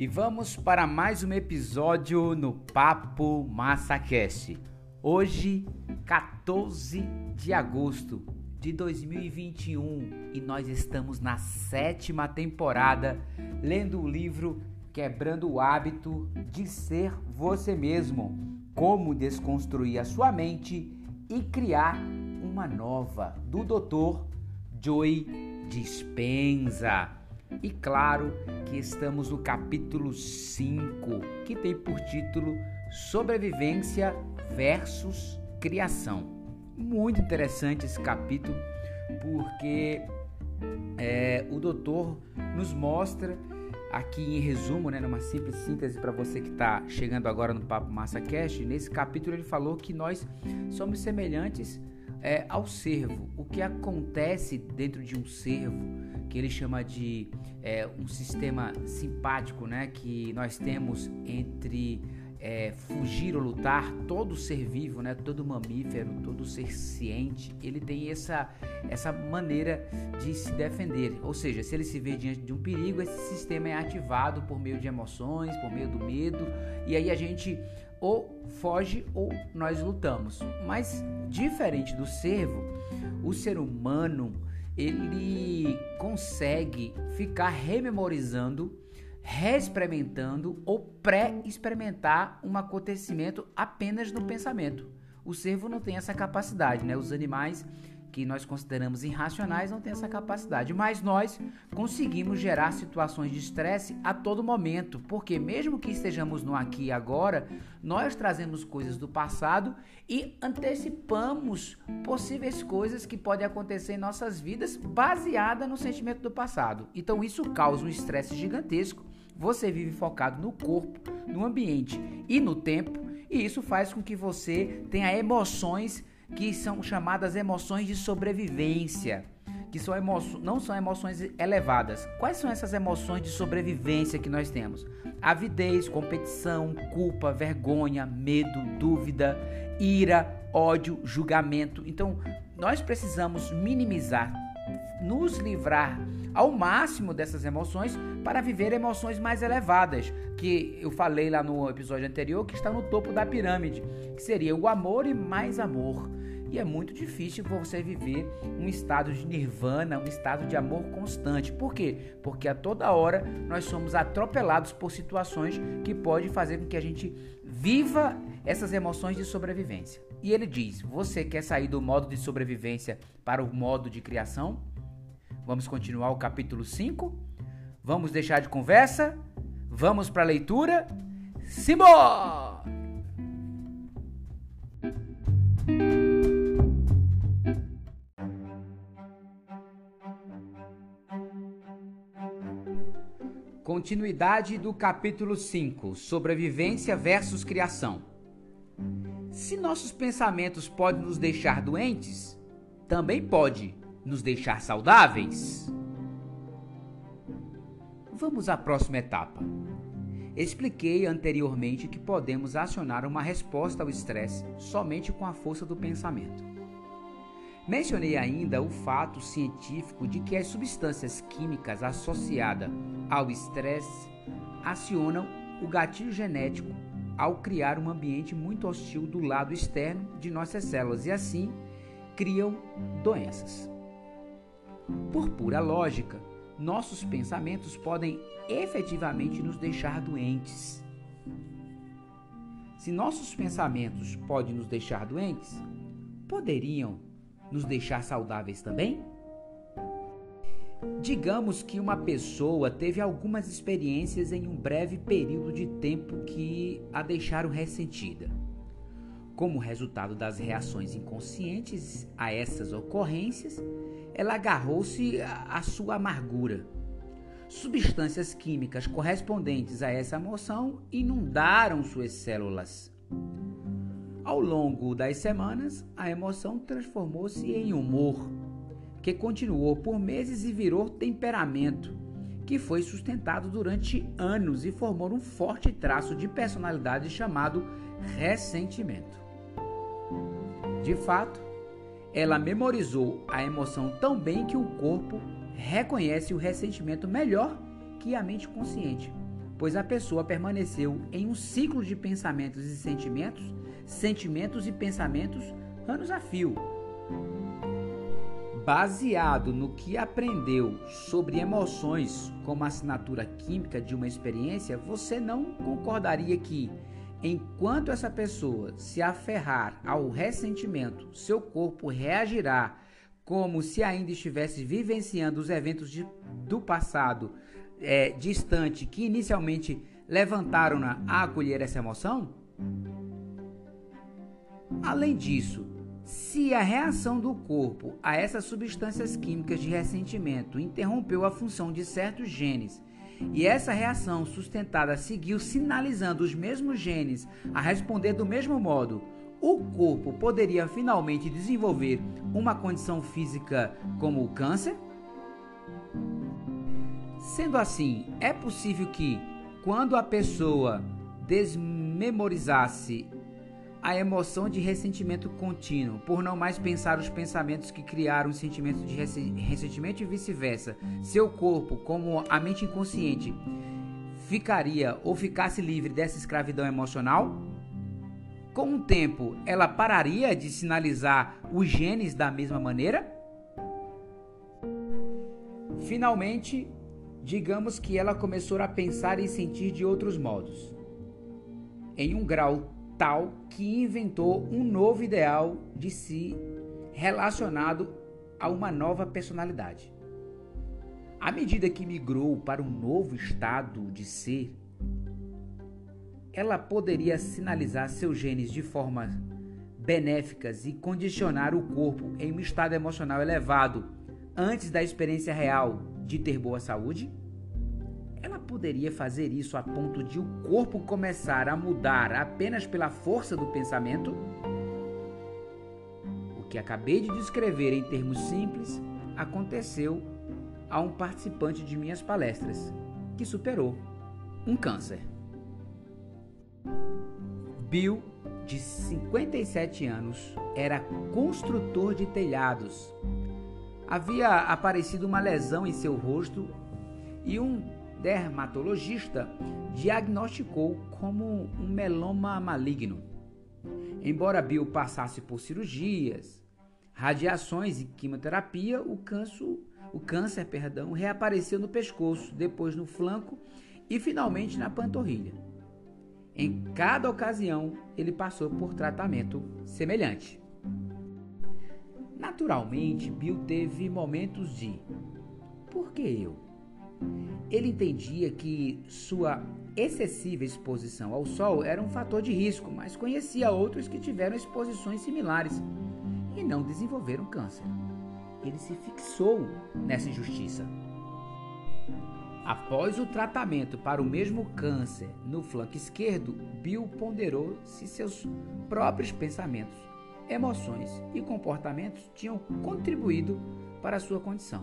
E vamos para mais um episódio no Papo MassaCast. Hoje, 14 de agosto de 2021 e nós estamos na sétima temporada lendo o livro Quebrando o Hábito de Ser Você Mesmo. Como desconstruir a sua mente e criar uma nova, do Dr. Joy Dispenza. E claro que estamos no capítulo 5, que tem por título Sobrevivência versus Criação. Muito interessante esse capítulo, porque é, o doutor nos mostra aqui em resumo, né, numa simples síntese para você que está chegando agora no Papo Massa Cast, nesse capítulo ele falou que nós somos semelhantes é, ao servo. O que acontece dentro de um servo, que ele chama de é, um sistema simpático, né, que nós temos entre é, fugir ou lutar, todo ser vivo, né, todo mamífero, todo ser ciente, ele tem essa, essa maneira de se defender. Ou seja, se ele se vê diante de um perigo, esse sistema é ativado por meio de emoções, por meio do medo, e aí a gente ou foge ou nós lutamos. Mas diferente do servo, o ser humano ele consegue ficar rememorizando reexperimentando ou pré-experimentar um acontecimento apenas no pensamento. O servo não tem essa capacidade, né? Os animais que nós consideramos irracionais não têm essa capacidade, mas nós conseguimos gerar situações de estresse a todo momento, porque mesmo que estejamos no aqui e agora, nós trazemos coisas do passado e antecipamos possíveis coisas que podem acontecer em nossas vidas baseada no sentimento do passado. Então isso causa um estresse gigantesco. Você vive focado no corpo, no ambiente e no tempo, e isso faz com que você tenha emoções que são chamadas emoções de sobrevivência, que são não são emoções elevadas. Quais são essas emoções de sobrevivência que nós temos? Avidez, competição, culpa, vergonha, medo, dúvida, ira, ódio, julgamento. Então, nós precisamos minimizar, nos livrar ao máximo dessas emoções para viver emoções mais elevadas, que eu falei lá no episódio anterior, que está no topo da pirâmide, que seria o amor e mais amor. E é muito difícil você viver um estado de nirvana, um estado de amor constante. Por quê? Porque a toda hora nós somos atropelados por situações que podem fazer com que a gente viva essas emoções de sobrevivência. E ele diz: você quer sair do modo de sobrevivência para o modo de criação? Vamos continuar o capítulo 5? Vamos deixar de conversa? Vamos para a leitura? Simbora! Continuidade do capítulo 5: Sobrevivência versus criação. Se nossos pensamentos podem nos deixar doentes, também pode nos deixar saudáveis? Vamos à próxima etapa. Expliquei anteriormente que podemos acionar uma resposta ao estresse somente com a força do pensamento. Mencionei ainda o fato científico de que as substâncias químicas associadas ao estresse acionam o gatilho genético ao criar um ambiente muito hostil do lado externo de nossas células e assim criam doenças. Por pura lógica, nossos pensamentos podem efetivamente nos deixar doentes. Se nossos pensamentos podem nos deixar doentes, poderiam nos deixar saudáveis também? Digamos que uma pessoa teve algumas experiências em um breve período de tempo que a deixaram ressentida. Como resultado das reações inconscientes a essas ocorrências, ela agarrou-se à sua amargura. Substâncias químicas correspondentes a essa emoção inundaram suas células. Ao longo das semanas, a emoção transformou-se em humor, que continuou por meses e virou temperamento, que foi sustentado durante anos e formou um forte traço de personalidade chamado ressentimento. De fato, ela memorizou a emoção tão bem que o corpo reconhece o ressentimento melhor que a mente consciente. pois a pessoa permaneceu em um ciclo de pensamentos e sentimentos, sentimentos e pensamentos anos a fio. Baseado no que aprendeu sobre emoções como assinatura química de uma experiência, você não concordaria que, enquanto essa pessoa se aferrar ao ressentimento, seu corpo reagirá como se ainda estivesse vivenciando os eventos de, do passado é, distante que inicialmente levantaram-na a acolher essa emoção? Além disso, se a reação do corpo a essas substâncias químicas de ressentimento interrompeu a função de certos genes e essa reação sustentada seguiu sinalizando os mesmos genes a responder do mesmo modo, o corpo poderia finalmente desenvolver uma condição física como o câncer? Sendo assim, é possível que, quando a pessoa desmemorizasse a emoção de ressentimento contínuo, por não mais pensar os pensamentos que criaram o sentimento de ressentimento e vice-versa, seu corpo, como a mente inconsciente, ficaria ou ficasse livre dessa escravidão emocional? Com o tempo, ela pararia de sinalizar os genes da mesma maneira? Finalmente, digamos que ela começou a pensar e sentir de outros modos, em um grau tal que inventou um novo ideal de si relacionado a uma nova personalidade. À medida que migrou para um novo estado de ser, ela poderia sinalizar seus genes de formas benéficas e condicionar o corpo em um estado emocional elevado antes da experiência real de ter boa saúde? Poderia fazer isso a ponto de o corpo começar a mudar apenas pela força do pensamento? O que acabei de descrever em termos simples aconteceu a um participante de minhas palestras que superou um câncer. Bill, de 57 anos, era construtor de telhados. Havia aparecido uma lesão em seu rosto e um dermatologista diagnosticou como um meloma maligno. Embora Bill passasse por cirurgias, radiações e quimioterapia, o câncer, o câncer perdão, reapareceu no pescoço, depois no flanco e finalmente na panturrilha. Em cada ocasião, ele passou por tratamento semelhante. Naturalmente, Bill teve momentos de por que eu? Ele entendia que sua excessiva exposição ao sol era um fator de risco, mas conhecia outros que tiveram exposições similares e não desenvolveram câncer. Ele se fixou nessa injustiça. Após o tratamento para o mesmo câncer no flanco esquerdo, Bill ponderou se seus próprios pensamentos, emoções e comportamentos tinham contribuído para sua condição.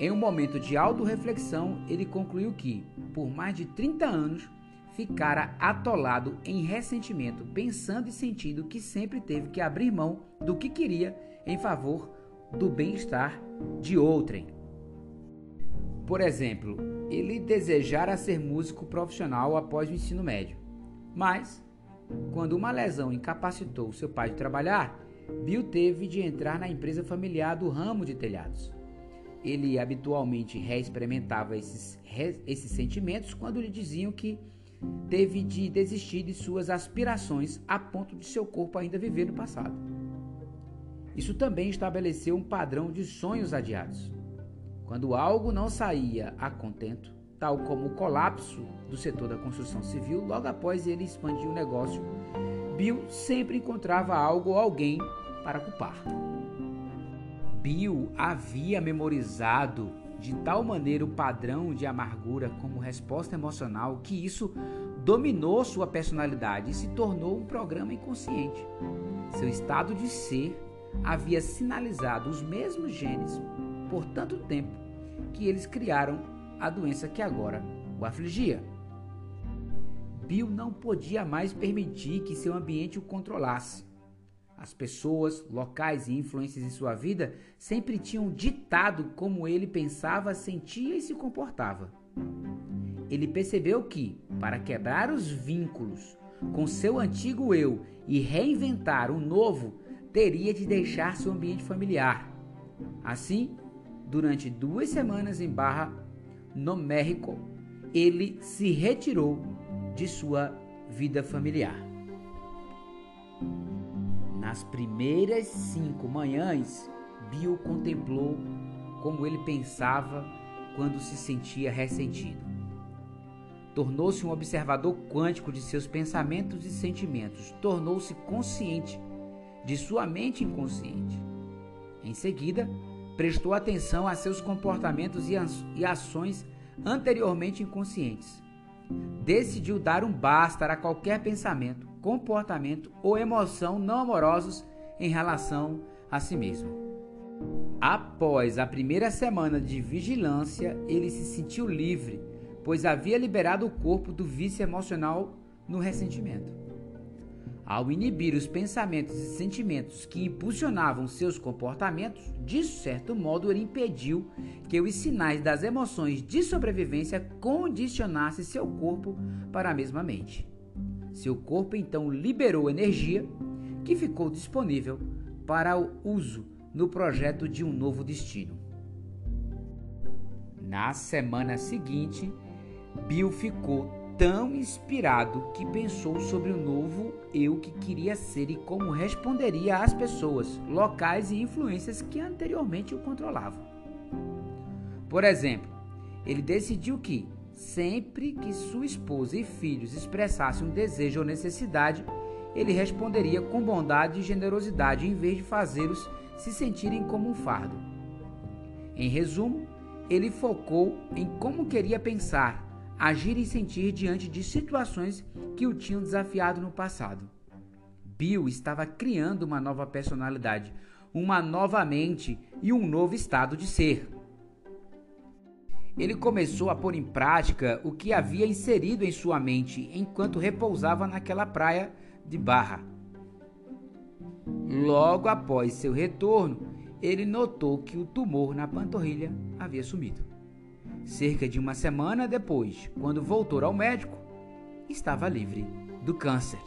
Em um momento de autorreflexão, ele concluiu que, por mais de 30 anos, ficara atolado em ressentimento, pensando e sentindo que sempre teve que abrir mão do que queria em favor do bem-estar de outrem. Por exemplo, ele desejara ser músico profissional após o ensino médio, mas, quando uma lesão incapacitou seu pai de trabalhar, Bill teve de entrar na empresa familiar do ramo de telhados. Ele habitualmente reexperimentava esses, esses sentimentos quando lhe diziam que teve de desistir de suas aspirações a ponto de seu corpo ainda viver no passado. Isso também estabeleceu um padrão de sonhos adiados. Quando algo não saía a contento, tal como o colapso do setor da construção civil, logo após ele expandir o negócio, Bill sempre encontrava algo ou alguém para culpar. Bill havia memorizado de tal maneira o padrão de amargura como resposta emocional que isso dominou sua personalidade e se tornou um programa inconsciente. Seu estado de ser havia sinalizado os mesmos genes por tanto tempo que eles criaram a doença que agora o afligia. Bill não podia mais permitir que seu ambiente o controlasse. As pessoas, locais e influências em sua vida sempre tinham ditado como ele pensava, sentia e se comportava. ele percebeu que, para quebrar os vínculos com seu antigo eu e reinventar um novo, teria de deixar seu ambiente familiar. Assim, durante duas semanas em Barra, no México, ele se retirou de sua vida familiar. Nas primeiras cinco manhãs, Bill contemplou como ele pensava quando se sentia ressentido. Tornou-se um observador quântico de seus pensamentos e sentimentos, tornou-se consciente de sua mente inconsciente. Em seguida, prestou atenção a seus comportamentos e ações anteriormente inconscientes. Decidiu dar um basta a qualquer pensamento, comportamento ou emoção não amorosos em relação a si mesmo. Após a primeira semana de vigilância, ele se sentiu livre, pois havia liberado o corpo do vício emocional no ressentimento. Ao inibir os pensamentos e sentimentos que impulsionavam seus comportamentos, de certo modo ele impediu que os sinais das emoções de sobrevivência condicionassem seu corpo para a mesma mente. Seu corpo então liberou energia que ficou disponível para o uso no projeto de um novo destino. Na semana seguinte, Bill ficou tão inspirado que pensou sobre o novo eu que queria ser e como responderia às pessoas, locais e influências que anteriormente o controlavam. Por exemplo, ele decidiu que, sempre que sua esposa e filhos expressassem um desejo ou necessidade, ele responderia com bondade e generosidade em vez de fazê-los se sentirem como um fardo. Em resumo, ele focou em como queria pensar, agir e sentir diante de situações que o tinham desafiado no passado. Bill estava criando uma nova personalidade, uma nova mente e um novo estado de ser. Ele começou a pôr em prática o que havia inserido em sua mente enquanto repousava naquela praia de Barra. Logo após seu retorno, ele notou que o tumor na panturrilha havia sumido. Cerca de uma semana depois, quando voltou ao médico, estava livre do câncer.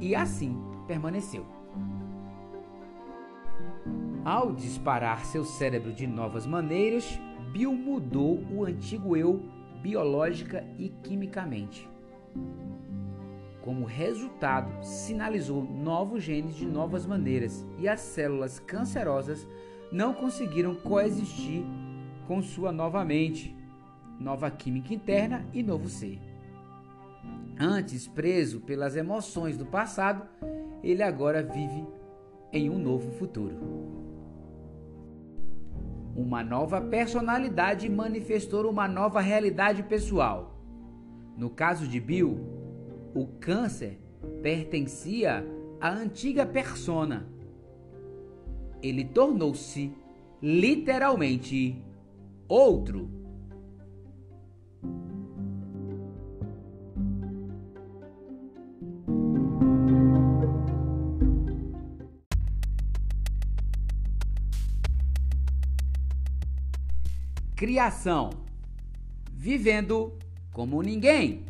E assim permaneceu. Ao disparar seu cérebro de novas maneiras, Bill mudou o antigo eu biológica e quimicamente. Como resultado, sinalizou novos genes de novas maneiras e as células cancerosas não conseguiram coexistir com sua nova mente, nova química interna e novo ser. Antes preso pelas emoções do passado, ele agora vive em um novo futuro. Uma nova personalidade manifestou uma nova realidade pessoal. No caso de Bill, o câncer pertencia à antiga persona. Ele tornou-se literalmente outro. Criação vivendo como ninguém.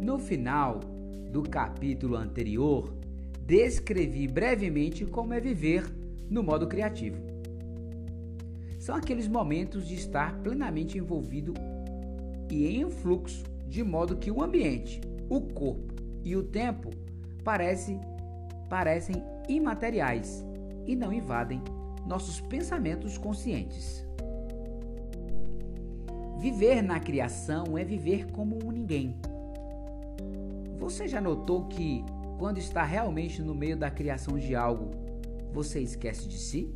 No final do capítulo anterior, descrevi brevemente como é viver no modo criativo. São aqueles momentos de estar plenamente envolvido e em fluxo, de modo que o ambiente, o corpo e o tempo parece, parecem imateriais e não invadem nossos pensamentos conscientes. Viver na criação é viver como um ninguém você já notou que quando está realmente no meio da criação de algo, você esquece de si?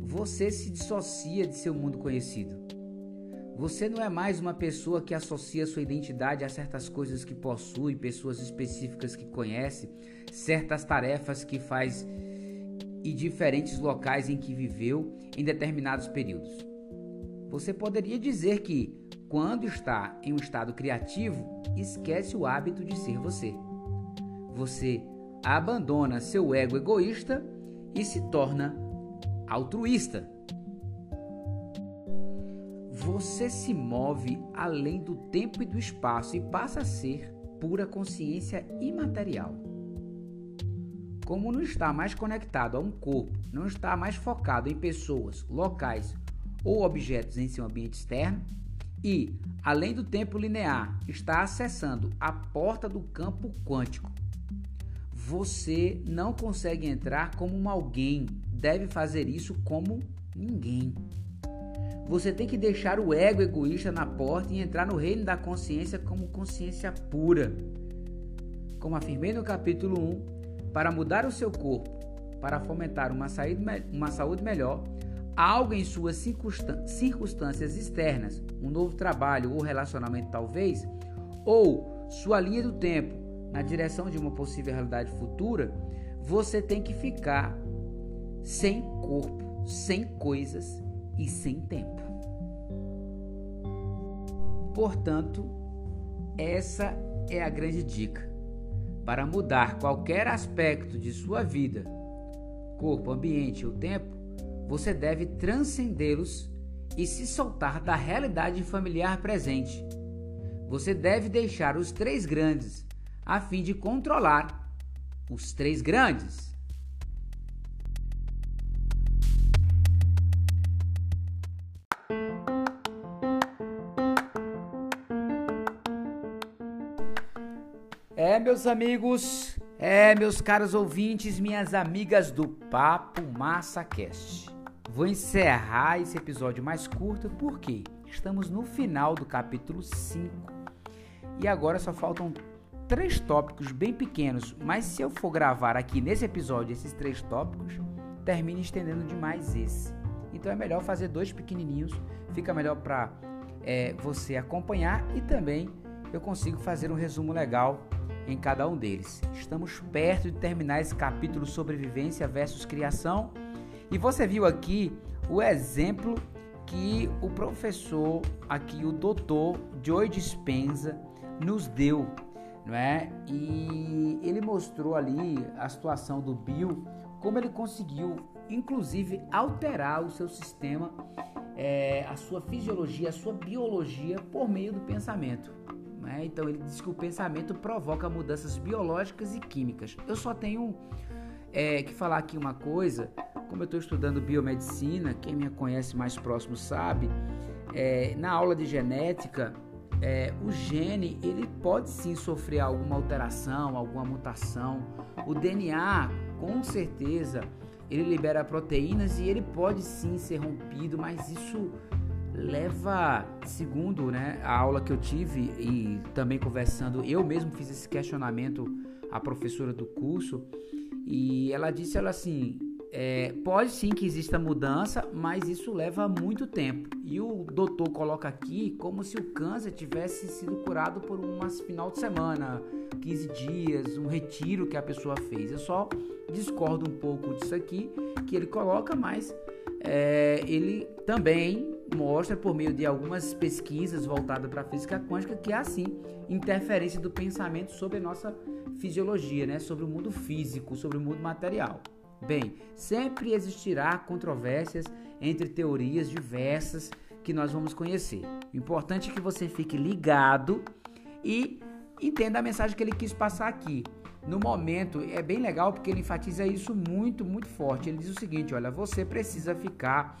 Você se dissocia de seu mundo conhecido. Você não é mais uma pessoa que associa sua identidade a certas coisas que possui, pessoas específicas que conhece, certas tarefas que faz e diferentes locais em que viveu em determinados períodos. Você poderia dizer que quando está em um estado criativo, esquece o hábito de ser você. Você abandona seu ego egoísta e se torna altruísta. você se move além do tempo e do espaço e passa a ser pura consciência imaterial. Como não está mais conectado a um corpo, não está mais focado em pessoas, locais ou objetos em seu ambiente externo, e, além do tempo linear, está acessando a porta do campo quântico, você não consegue entrar como um alguém, deve fazer isso como ninguém. Você tem que deixar o ego egoísta na porta e entrar no reino da consciência como consciência pura. Como afirmei no capítulo 1, para mudar o seu corpo, para fomentar uma, uma saúde melhor, algo em suas circunstâncias externas, um novo trabalho ou relacionamento talvez, ou sua linha do tempo, na direção de uma possível realidade futura, você tem que ficar sem corpo, sem coisas e sem tempo. Portanto, essa é a grande dica. Para mudar qualquer aspecto de sua vida, corpo, ambiente ou tempo, você deve transcendê-los e se soltar da realidade familiar presente. Você deve deixar os três grandes a fim de controlar os três grandes. Meus amigos, é, meus caros ouvintes, minhas amigas do Papo Massa Cast. Vou encerrar esse episódio mais curto porque estamos no final do capítulo 5 e agora só faltam três tópicos bem pequenos, mas se eu for gravar aqui nesse episódio esses três tópicos, termina estendendo demais esse. Então é melhor fazer dois pequenininhos, fica melhor para é, você acompanhar e também eu consigo fazer um resumo legal em cada um deles. Estamos perto de terminar esse capítulo sobrevivência versus criação e você viu aqui o exemplo que o professor aqui, o doutor Joy Dispenza, nos deu não é? E ele mostrou ali a situação do Bill, como ele conseguiu, inclusive, alterar o seu sistema, é, a sua fisiologia, a sua biologia por meio do pensamento. É? Então ele diz que o pensamento provoca mudanças biológicas e químicas. Eu só tenho é, que falar aqui uma coisa, como eu estou estudando biomedicina, quem me conhece mais próximo sabe, é, na aula de genética é, o gene ele pode sim sofrer alguma alteração, alguma mutação. O DNA, com certeza, ele libera proteínas e ele pode sim ser rompido, mas isso leva, segundo né, a aula que eu tive e também conversando, eu mesmo fiz esse questionamento à professora do curso e ela disse ela assim, é, pode sim que exista mudança, mas isso leva muito tempo. E o doutor coloca aqui como se o câncer tivesse sido curado por um final de semana, 15 dias, um retiro que a pessoa fez. Eu só discordo um pouco disso aqui que ele coloca, mas é, ele também mostra por meio de algumas pesquisas voltadas para a física quântica que há sim interferência do pensamento sobre a nossa fisiologia, né? sobre o mundo físico, sobre o mundo material. Bem, sempre existirá controvérsias entre teorias diversas que nós vamos conhecer. O importante é que você fique ligado e entenda a mensagem que ele quis passar aqui. No momento, é bem legal porque ele enfatiza isso muito, muito forte. Ele diz o seguinte: olha, você precisa ficar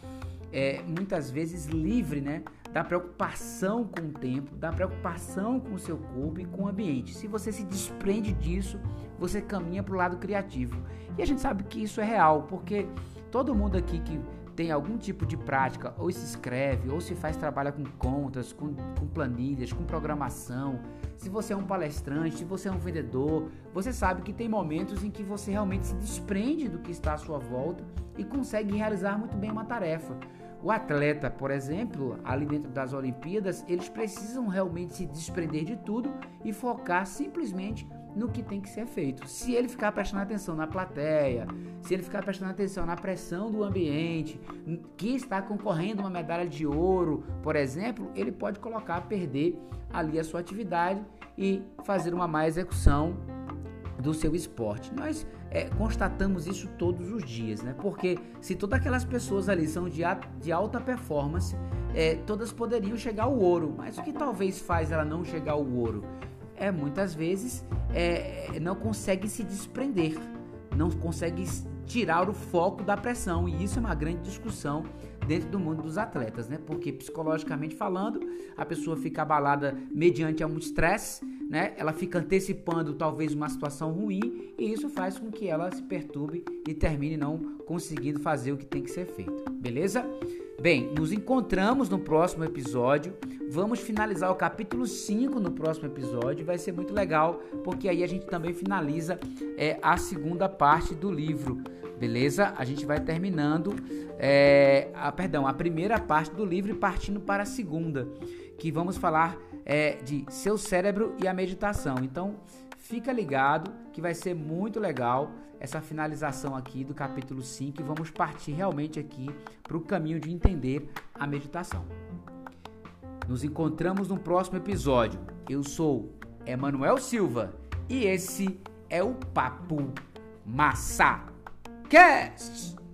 é, muitas vezes livre, né? Da preocupação com o tempo, da preocupação com o seu corpo e com o ambiente. Se você se desprende disso, você caminha para o lado criativo. E a gente sabe que isso é real, porque todo mundo aqui que tem algum tipo de prática, ou se escreve, ou se faz trabalha com contas, com, com, planilhas, com programação, se você é um palestrante, se você é um vendedor, você sabe que tem momentos em que você realmente se desprende do que está à sua volta e consegue realizar muito bem uma tarefa. O atleta, por exemplo, ali dentro das Olimpíadas, eles precisam realmente se desprender de tudo e focar simplesmente no que tem que ser feito. Se ele ficar prestando atenção na plateia, se ele ficar prestando atenção na pressão do ambiente, que está concorrendo uma medalha de ouro, por exemplo, ele pode colocar a perder ali a sua atividade e fazer uma má execução do seu esporte. Nós é, constatamos isso todos os dias, né? Porque se todas aquelas pessoas ali são de, de alta performance, é, todas poderiam chegar ao ouro, mas o que talvez faz ela não chegar ao ouro é muitas vezes é, não consegue se desprender, não consegue tirar o foco da pressão e isso é uma grande discussão dentro do mundo dos atletas, né? Porque psicologicamente falando, a pessoa fica abalada mediante um estresse, né? Ela fica antecipando talvez uma situação ruim e isso faz com que ela se perturbe e termine não conseguindo fazer o que tem que ser feito. Beleza? Bem, nos encontramos no próximo episódio. Vamos finalizar o capítulo 5 no próximo episódio. Vai ser muito legal, porque aí a gente também finaliza é, a segunda parte do livro. Beleza? A gente vai terminando, é, a, perdão, a primeira parte do livro e partindo para a segunda, que vamos falar é, de seu cérebro e a meditação. Então, fica ligado que vai ser muito legal essa finalização aqui do capítulo 5 e vamos partir realmente aqui para o caminho de entender a meditação. Nos encontramos no próximo episódio. Eu sou Emanuel Silva e esse é o Papo Massa Cast.